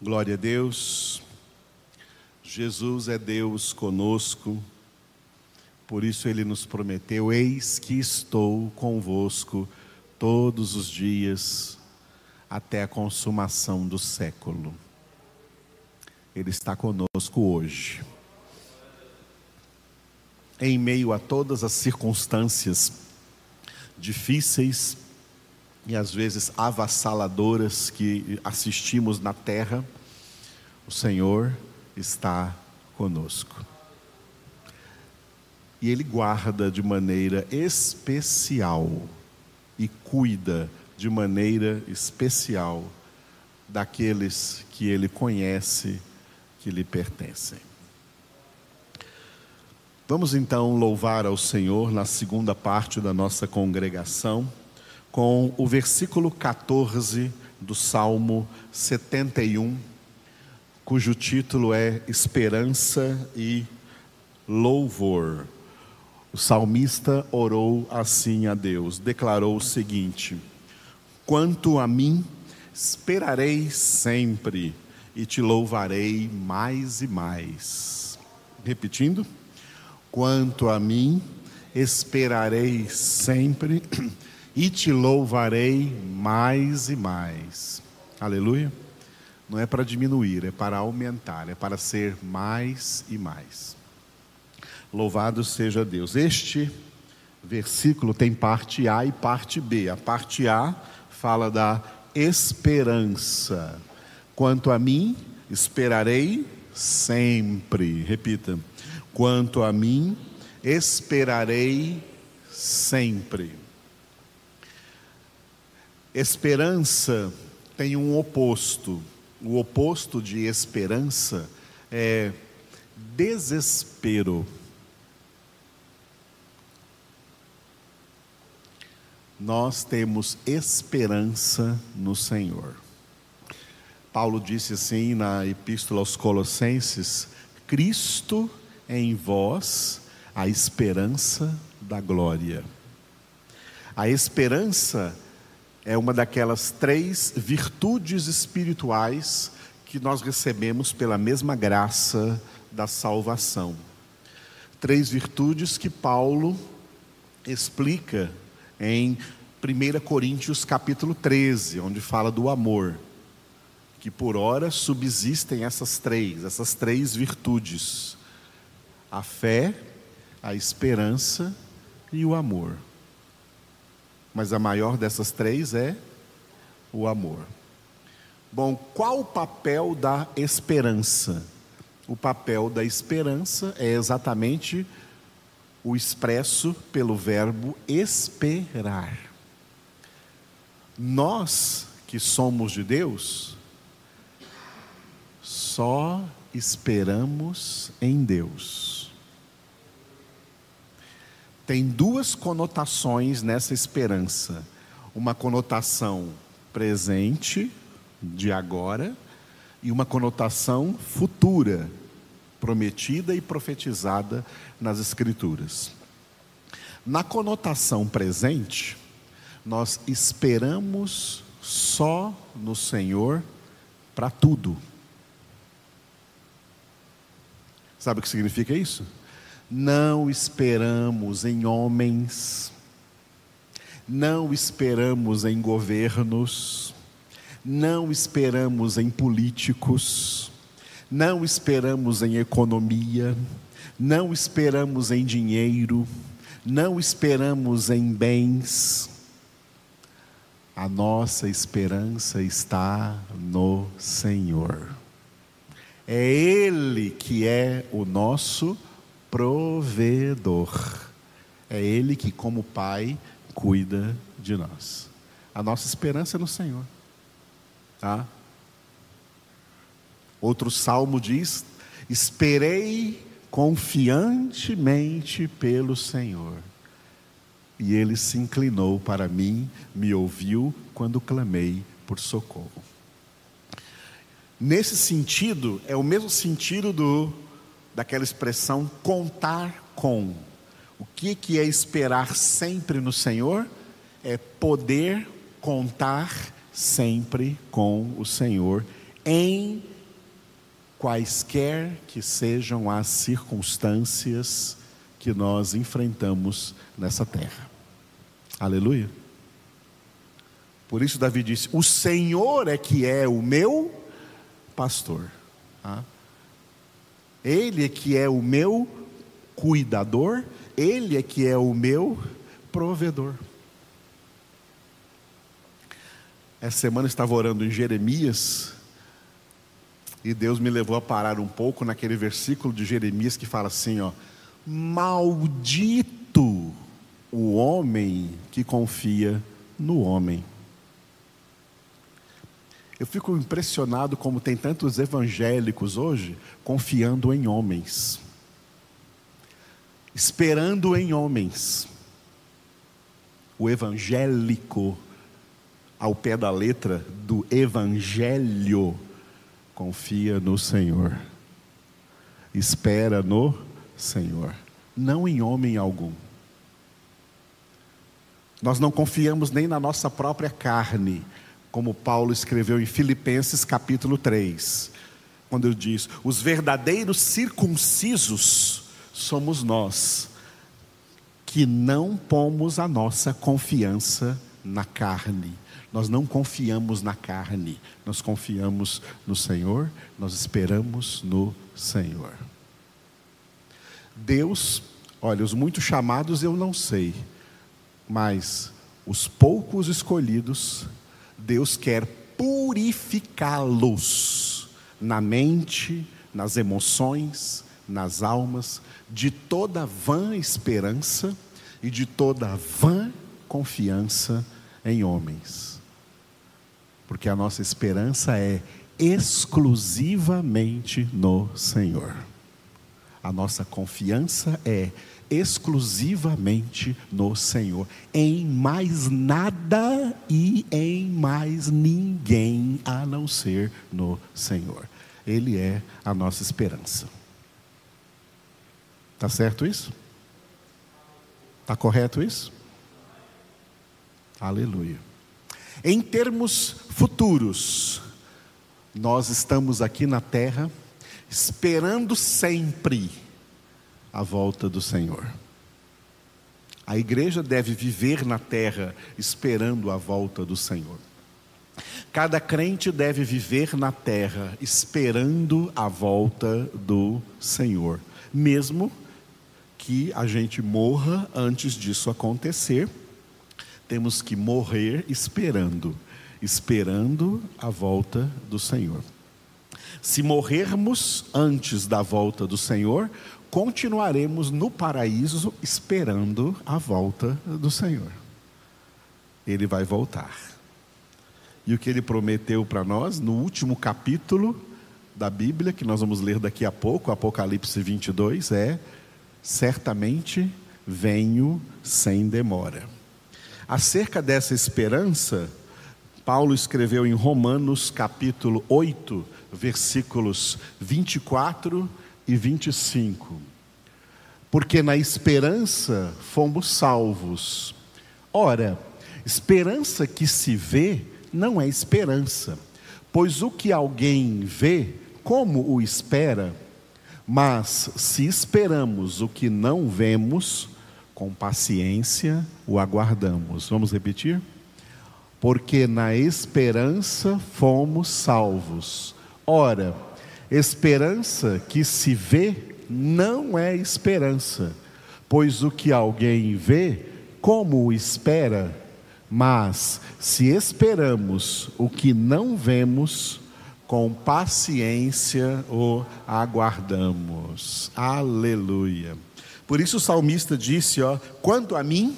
Glória a Deus. Jesus é Deus conosco. Por isso ele nos prometeu: Eis que estou convosco todos os dias até a consumação do século. Ele está conosco hoje. Em meio a todas as circunstâncias difíceis, e às vezes avassaladoras que assistimos na terra, o Senhor está conosco. E Ele guarda de maneira especial e cuida de maneira especial daqueles que Ele conhece, que lhe pertencem. Vamos então louvar ao Senhor na segunda parte da nossa congregação com o versículo 14 do Salmo 71, cujo título é Esperança e Louvor. O salmista orou assim a Deus, declarou o seguinte: Quanto a mim, esperarei sempre e te louvarei mais e mais. Repetindo, quanto a mim, esperarei sempre e te louvarei mais e mais. Aleluia. Não é para diminuir, é para aumentar, é para ser mais e mais. Louvado seja Deus. Este versículo tem parte A e parte B. A parte A fala da esperança. Quanto a mim, esperarei sempre. Repita. Quanto a mim, esperarei sempre. Esperança tem um oposto. O oposto de esperança é desespero. Nós temos esperança no Senhor. Paulo disse assim na Epístola aos Colossenses: Cristo em vós, a esperança da glória. A esperança é uma daquelas três virtudes espirituais que nós recebemos pela mesma graça da salvação. Três virtudes que Paulo explica em 1 Coríntios capítulo 13, onde fala do amor. Que por hora subsistem essas três, essas três virtudes: a fé, a esperança e o amor mas a maior dessas três é o amor. Bom, qual o papel da esperança? O papel da esperança é exatamente o expresso pelo verbo esperar. Nós que somos de Deus, só esperamos em Deus tem duas conotações nessa esperança: uma conotação presente, de agora, e uma conotação futura, prometida e profetizada nas Escrituras. Na conotação presente, nós esperamos só no Senhor para tudo. Sabe o que significa isso? Não esperamos em homens, não esperamos em governos, não esperamos em políticos, não esperamos em economia, não esperamos em dinheiro, não esperamos em bens. A nossa esperança está no Senhor. É Ele que é o nosso provedor. É Ele que, como Pai, cuida de nós. A nossa esperança é no Senhor. Tá? Outro salmo diz: Esperei confiantemente pelo Senhor. E ele se inclinou para mim, me ouviu quando clamei por socorro. Nesse sentido, é o mesmo sentido do daquela expressão contar com. O que, que é esperar sempre no Senhor? É poder contar sempre com o Senhor em quaisquer que sejam as circunstâncias que nós enfrentamos nessa terra. Aleluia. Por isso, Davi disse: O Senhor é que é o meu pastor. Ah. Ele é que é o meu cuidador, Ele é que é o meu provedor. Essa semana eu estava orando em Jeremias, e Deus me levou a parar um pouco naquele versículo de Jeremias que fala assim: ó, Maldito o homem que confia no homem. Eu fico impressionado como tem tantos evangélicos hoje confiando em homens, esperando em homens. O evangélico, ao pé da letra do evangelho, confia no Senhor, espera no Senhor, não em homem algum. Nós não confiamos nem na nossa própria carne, como Paulo escreveu em Filipenses capítulo 3, quando ele diz: os verdadeiros circuncisos somos nós, que não pomos a nossa confiança na carne. Nós não confiamos na carne, nós confiamos no Senhor, nós esperamos no Senhor. Deus, olha, os muitos chamados eu não sei, mas os poucos escolhidos Deus quer purificá-los na mente, nas emoções, nas almas, de toda vã esperança e de toda vã confiança em homens. Porque a nossa esperança é exclusivamente no Senhor. A nossa confiança é exclusivamente no Senhor, em mais nada e em mais ninguém a não ser no Senhor. Ele é a nossa esperança. Tá certo isso? Tá correto isso? Aleluia. Em termos futuros, nós estamos aqui na terra esperando sempre a volta do Senhor. A igreja deve viver na terra esperando a volta do Senhor. Cada crente deve viver na terra esperando a volta do Senhor, mesmo que a gente morra antes disso acontecer, temos que morrer esperando, esperando a volta do Senhor. Se morrermos antes da volta do Senhor, continuaremos no paraíso esperando a volta do Senhor. Ele vai voltar. E o que ele prometeu para nós no último capítulo da Bíblia, que nós vamos ler daqui a pouco, Apocalipse 22, é: certamente venho sem demora. Acerca dessa esperança, Paulo escreveu em Romanos capítulo 8, versículos 24 e 25. Porque na esperança fomos salvos. Ora, esperança que se vê não é esperança, pois o que alguém vê, como o espera? Mas se esperamos o que não vemos, com paciência o aguardamos. Vamos repetir? Porque na esperança fomos salvos. Ora, Esperança que se vê não é esperança, pois o que alguém vê, como o espera? Mas se esperamos o que não vemos, com paciência o aguardamos. Aleluia. Por isso o salmista disse, ó, quanto a mim,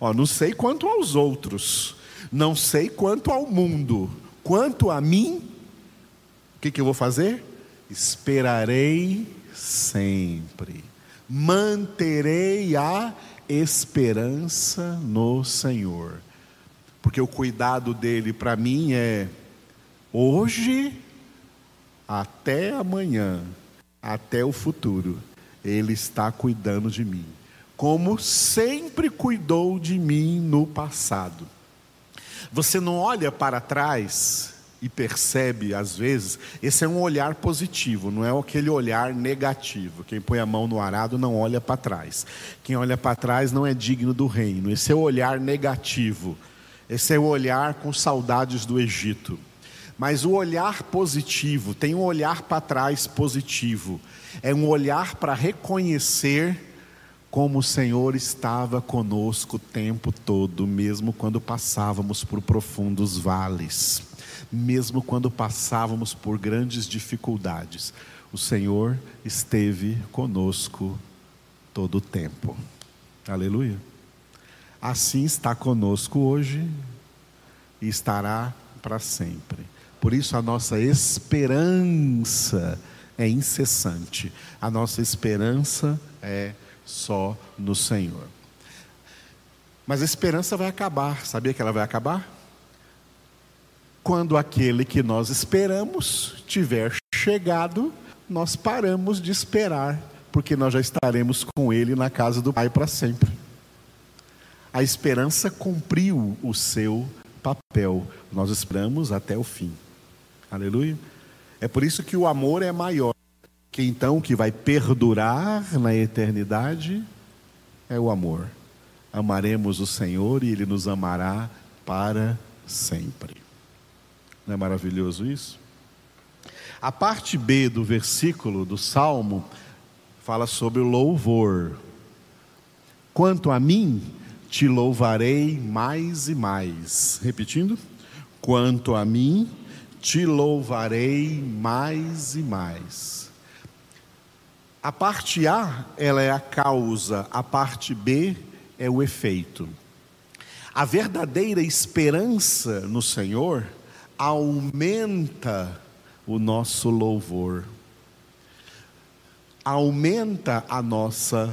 ó, não sei quanto aos outros, não sei quanto ao mundo, quanto a mim, o que, que eu vou fazer? Esperarei sempre, manterei a esperança no Senhor, porque o cuidado dele para mim é hoje até amanhã, até o futuro, ele está cuidando de mim, como sempre cuidou de mim no passado. Você não olha para trás e percebe, às vezes, esse é um olhar positivo, não é aquele olhar negativo. Quem põe a mão no arado não olha para trás. Quem olha para trás não é digno do reino. Esse é o olhar negativo. Esse é o olhar com saudades do Egito. Mas o olhar positivo, tem um olhar para trás positivo. É um olhar para reconhecer como o Senhor estava conosco o tempo todo, mesmo quando passávamos por profundos vales mesmo quando passávamos por grandes dificuldades. O Senhor esteve conosco todo o tempo. Aleluia. Assim está conosco hoje e estará para sempre. Por isso a nossa esperança é incessante. A nossa esperança é só no Senhor. Mas a esperança vai acabar. Sabia que ela vai acabar? Quando aquele que nós esperamos tiver chegado, nós paramos de esperar, porque nós já estaremos com ele na casa do Pai para sempre. A esperança cumpriu o seu papel. Nós esperamos até o fim. Aleluia. É por isso que o amor é maior. Que então que vai perdurar na eternidade é o amor. Amaremos o Senhor e ele nos amará para sempre. Não é maravilhoso isso? A parte B do versículo do Salmo fala sobre o louvor. Quanto a mim, te louvarei mais e mais. Repetindo. Quanto a mim, te louvarei mais e mais. A parte A, ela é a causa, a parte B é o efeito. A verdadeira esperança no Senhor aumenta o nosso louvor, aumenta a nossa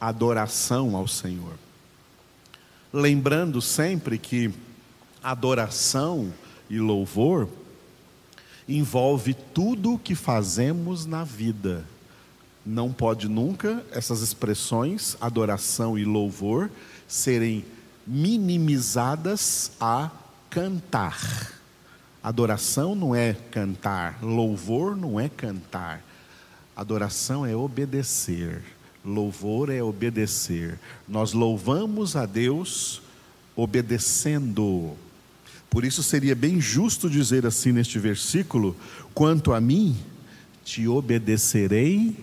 adoração ao Senhor. Lembrando sempre que adoração e louvor envolve tudo o que fazemos na vida. Não pode nunca essas expressões, adoração e louvor, serem minimizadas a cantar. Adoração não é cantar, louvor não é cantar. Adoração é obedecer, louvor é obedecer. Nós louvamos a Deus obedecendo. Por isso seria bem justo dizer assim neste versículo: quanto a mim, te obedecerei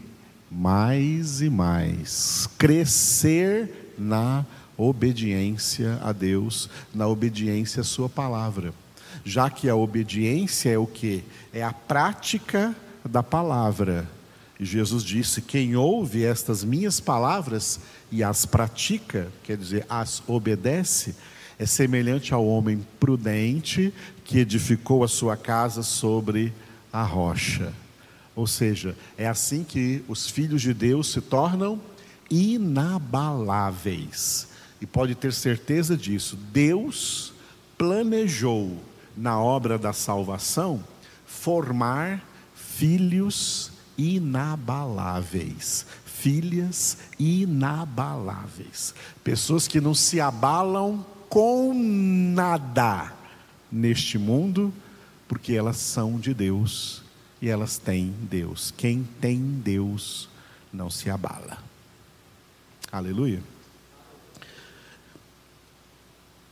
mais e mais. Crescer na obediência a Deus, na obediência à Sua palavra já que a obediência é o que? É a prática da palavra. E Jesus disse: Quem ouve estas minhas palavras e as pratica, quer dizer, as obedece, é semelhante ao homem prudente que edificou a sua casa sobre a rocha. Ou seja, é assim que os filhos de Deus se tornam inabaláveis. E pode ter certeza disso, Deus planejou na obra da salvação, formar filhos inabaláveis, filhas inabaláveis, pessoas que não se abalam com nada neste mundo, porque elas são de Deus e elas têm Deus. Quem tem Deus não se abala. Aleluia.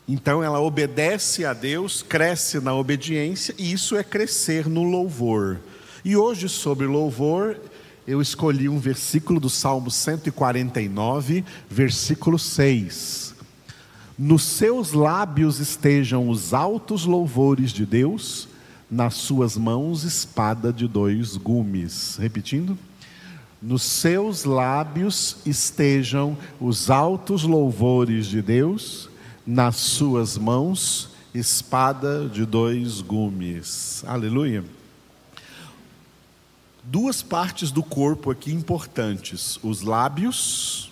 Então ela obedece a Deus, cresce na obediência, e isso é crescer no louvor. E hoje, sobre louvor, eu escolhi um versículo do Salmo 149, versículo 6. Nos seus lábios estejam os altos louvores de Deus, nas suas mãos espada de dois gumes. Repetindo. Nos seus lábios estejam os altos louvores de Deus, nas suas mãos espada de dois gumes. Aleluia. Duas partes do corpo aqui importantes: os lábios,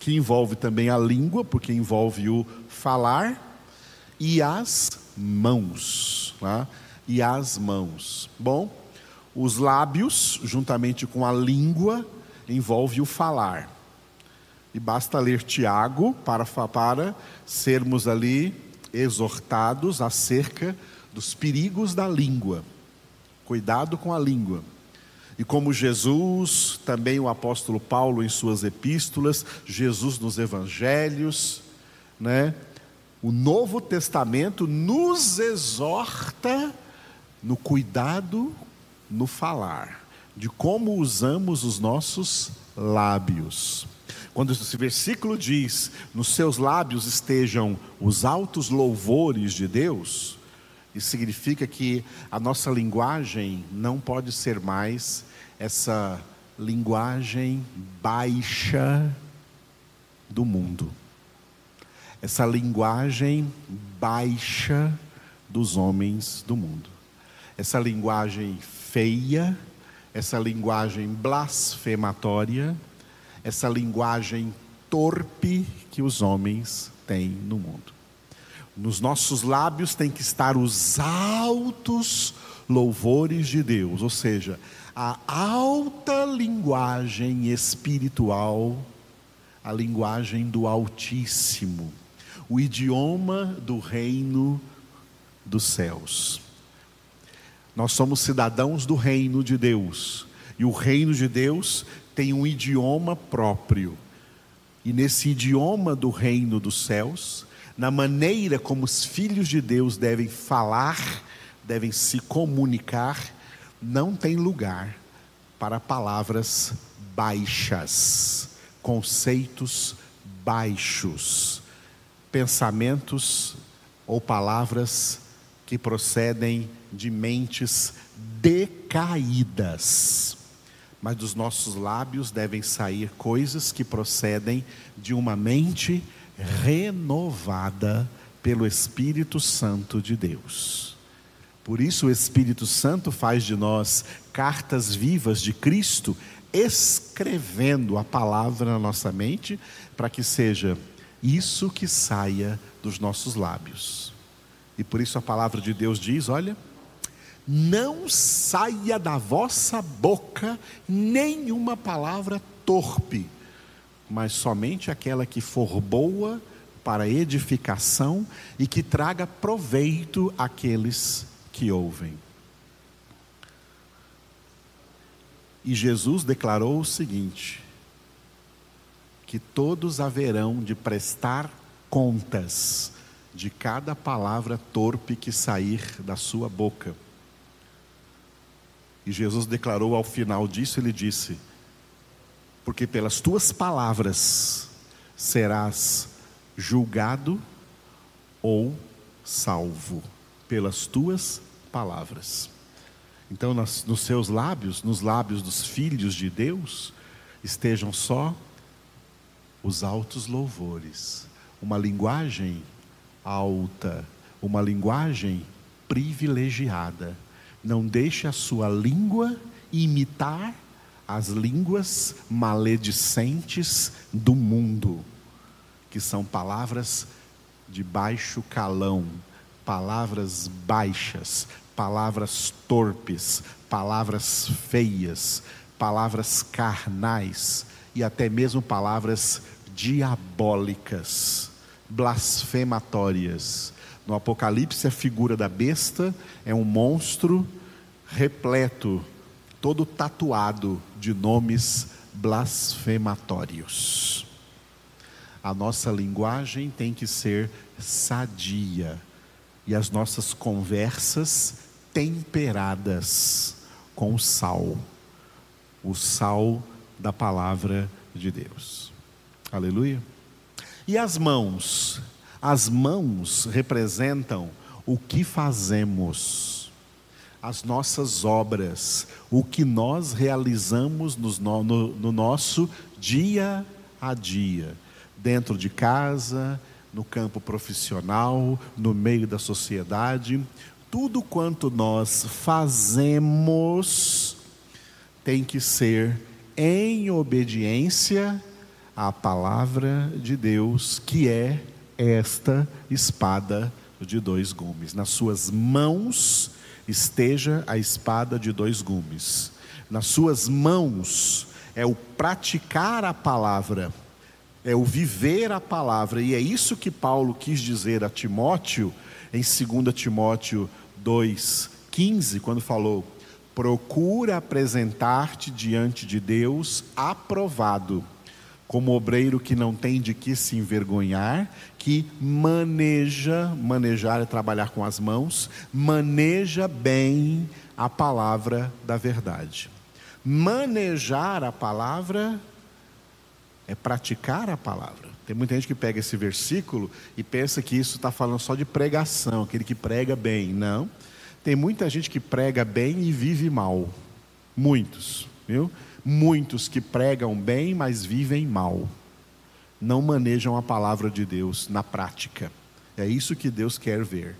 que envolve também a língua, porque envolve o falar, e as mãos. Tá? E as mãos. Bom, os lábios, juntamente com a língua, envolve o falar. E basta ler Tiago para, para sermos ali exortados acerca dos perigos da língua. Cuidado com a língua. E como Jesus, também o apóstolo Paulo em suas epístolas, Jesus nos evangelhos, né? O Novo Testamento nos exorta no cuidado no falar, de como usamos os nossos lábios. Quando esse versículo diz: "Nos seus lábios estejam os altos louvores de Deus", isso significa que a nossa linguagem não pode ser mais essa linguagem baixa do mundo. Essa linguagem baixa dos homens do mundo. Essa linguagem feia, essa linguagem blasfematória, essa linguagem torpe que os homens têm no mundo. Nos nossos lábios tem que estar os altos louvores de Deus, ou seja, a alta linguagem espiritual, a linguagem do Altíssimo, o idioma do reino dos céus. Nós somos cidadãos do reino de Deus, e o reino de Deus tem um idioma próprio. E nesse idioma do reino dos céus, na maneira como os filhos de Deus devem falar, devem se comunicar, não tem lugar para palavras baixas, conceitos baixos, pensamentos ou palavras que procedem de mentes decaídas. Mas dos nossos lábios devem sair coisas que procedem de uma mente renovada pelo Espírito Santo de Deus. Por isso, o Espírito Santo faz de nós cartas vivas de Cristo, escrevendo a palavra na nossa mente, para que seja isso que saia dos nossos lábios. E por isso a palavra de Deus diz: olha, não saia da vossa boca nenhuma palavra torpe mas somente aquela que for boa para edificação e que traga proveito àqueles que ouvem. E Jesus declarou o seguinte: que todos haverão de prestar contas de cada palavra torpe que sair da sua boca. E Jesus declarou ao final disso, ele disse: porque pelas tuas palavras serás julgado ou salvo, pelas tuas palavras. Então, nas, nos seus lábios, nos lábios dos filhos de Deus, estejam só os altos louvores, uma linguagem alta, uma linguagem privilegiada. Não deixe a sua língua imitar as línguas maledicentes do mundo, que são palavras de baixo calão, palavras baixas, palavras torpes, palavras feias, palavras carnais e até mesmo palavras diabólicas, blasfematórias. No Apocalipse, a figura da besta é um monstro repleto todo tatuado de nomes blasfematórios. A nossa linguagem tem que ser sadia e as nossas conversas temperadas com sal, o sal da palavra de Deus. Aleluia. E as mãos? As mãos representam o que fazemos as nossas obras, o que nós realizamos no, no, no nosso dia a dia, dentro de casa, no campo profissional, no meio da sociedade, tudo quanto nós fazemos tem que ser em obediência à palavra de Deus, que é esta espada de dois gumes. Nas suas mãos esteja a espada de dois gumes. Nas suas mãos é o praticar a palavra, é o viver a palavra, e é isso que Paulo quis dizer a Timóteo, em 2 Timóteo 2,15, quando falou: procura apresentar-te diante de Deus aprovado, como obreiro que não tem de que se envergonhar, que maneja, manejar é trabalhar com as mãos, maneja bem a palavra da verdade. Manejar a palavra é praticar a palavra. Tem muita gente que pega esse versículo e pensa que isso está falando só de pregação, aquele que prega bem. Não. Tem muita gente que prega bem e vive mal. Muitos, viu? Muitos que pregam bem, mas vivem mal. Não manejam a palavra de Deus na prática. É isso que Deus quer ver.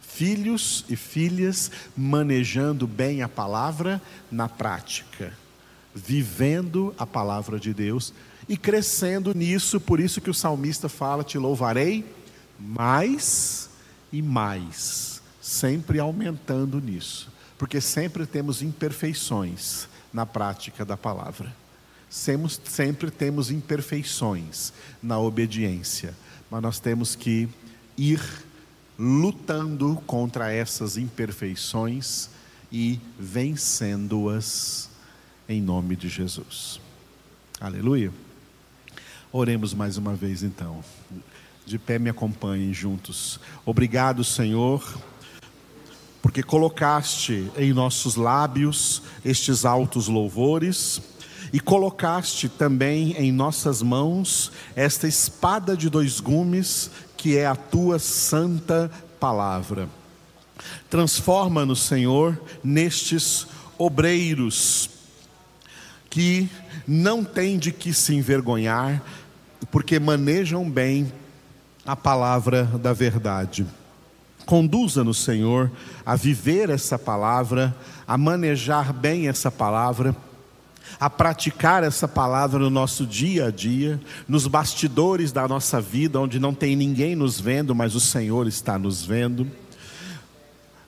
Filhos e filhas manejando bem a palavra na prática, vivendo a palavra de Deus e crescendo nisso, por isso que o salmista fala: Te louvarei mais e mais, sempre aumentando nisso, porque sempre temos imperfeições na prática da palavra. Sempre, sempre temos imperfeições na obediência, mas nós temos que ir lutando contra essas imperfeições e vencendo-as em nome de Jesus. Aleluia. Oremos mais uma vez então. De pé me acompanhem juntos. Obrigado, Senhor, porque colocaste em nossos lábios estes altos louvores e colocaste também em nossas mãos esta espada de dois gumes, que é a tua santa palavra. Transforma-nos, Senhor, nestes obreiros que não têm de que se envergonhar, porque manejam bem a palavra da verdade. Conduza-nos, Senhor, a viver essa palavra, a manejar bem essa palavra, a praticar essa palavra no nosso dia a dia, nos bastidores da nossa vida, onde não tem ninguém nos vendo, mas o Senhor está nos vendo,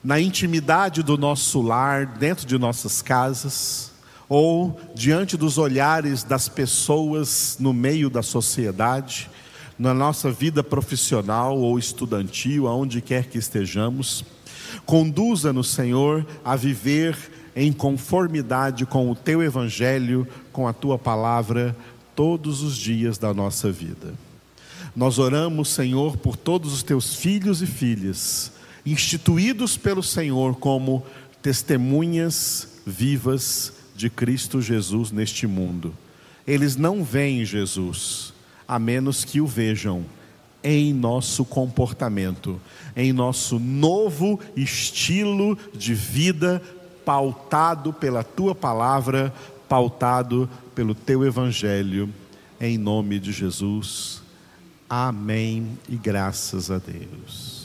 na intimidade do nosso lar, dentro de nossas casas ou diante dos olhares das pessoas no meio da sociedade, na nossa vida profissional ou estudantil, aonde quer que estejamos. Conduza-nos, Senhor, a viver em conformidade com o teu evangelho, com a tua palavra, todos os dias da nossa vida. Nós oramos, Senhor, por todos os teus filhos e filhas, instituídos pelo Senhor como testemunhas vivas de Cristo Jesus neste mundo. Eles não veem Jesus, a menos que o vejam em nosso comportamento, em nosso novo estilo de vida, pautado pela tua palavra, pautado pelo teu evangelho, em nome de Jesus. Amém e graças a Deus.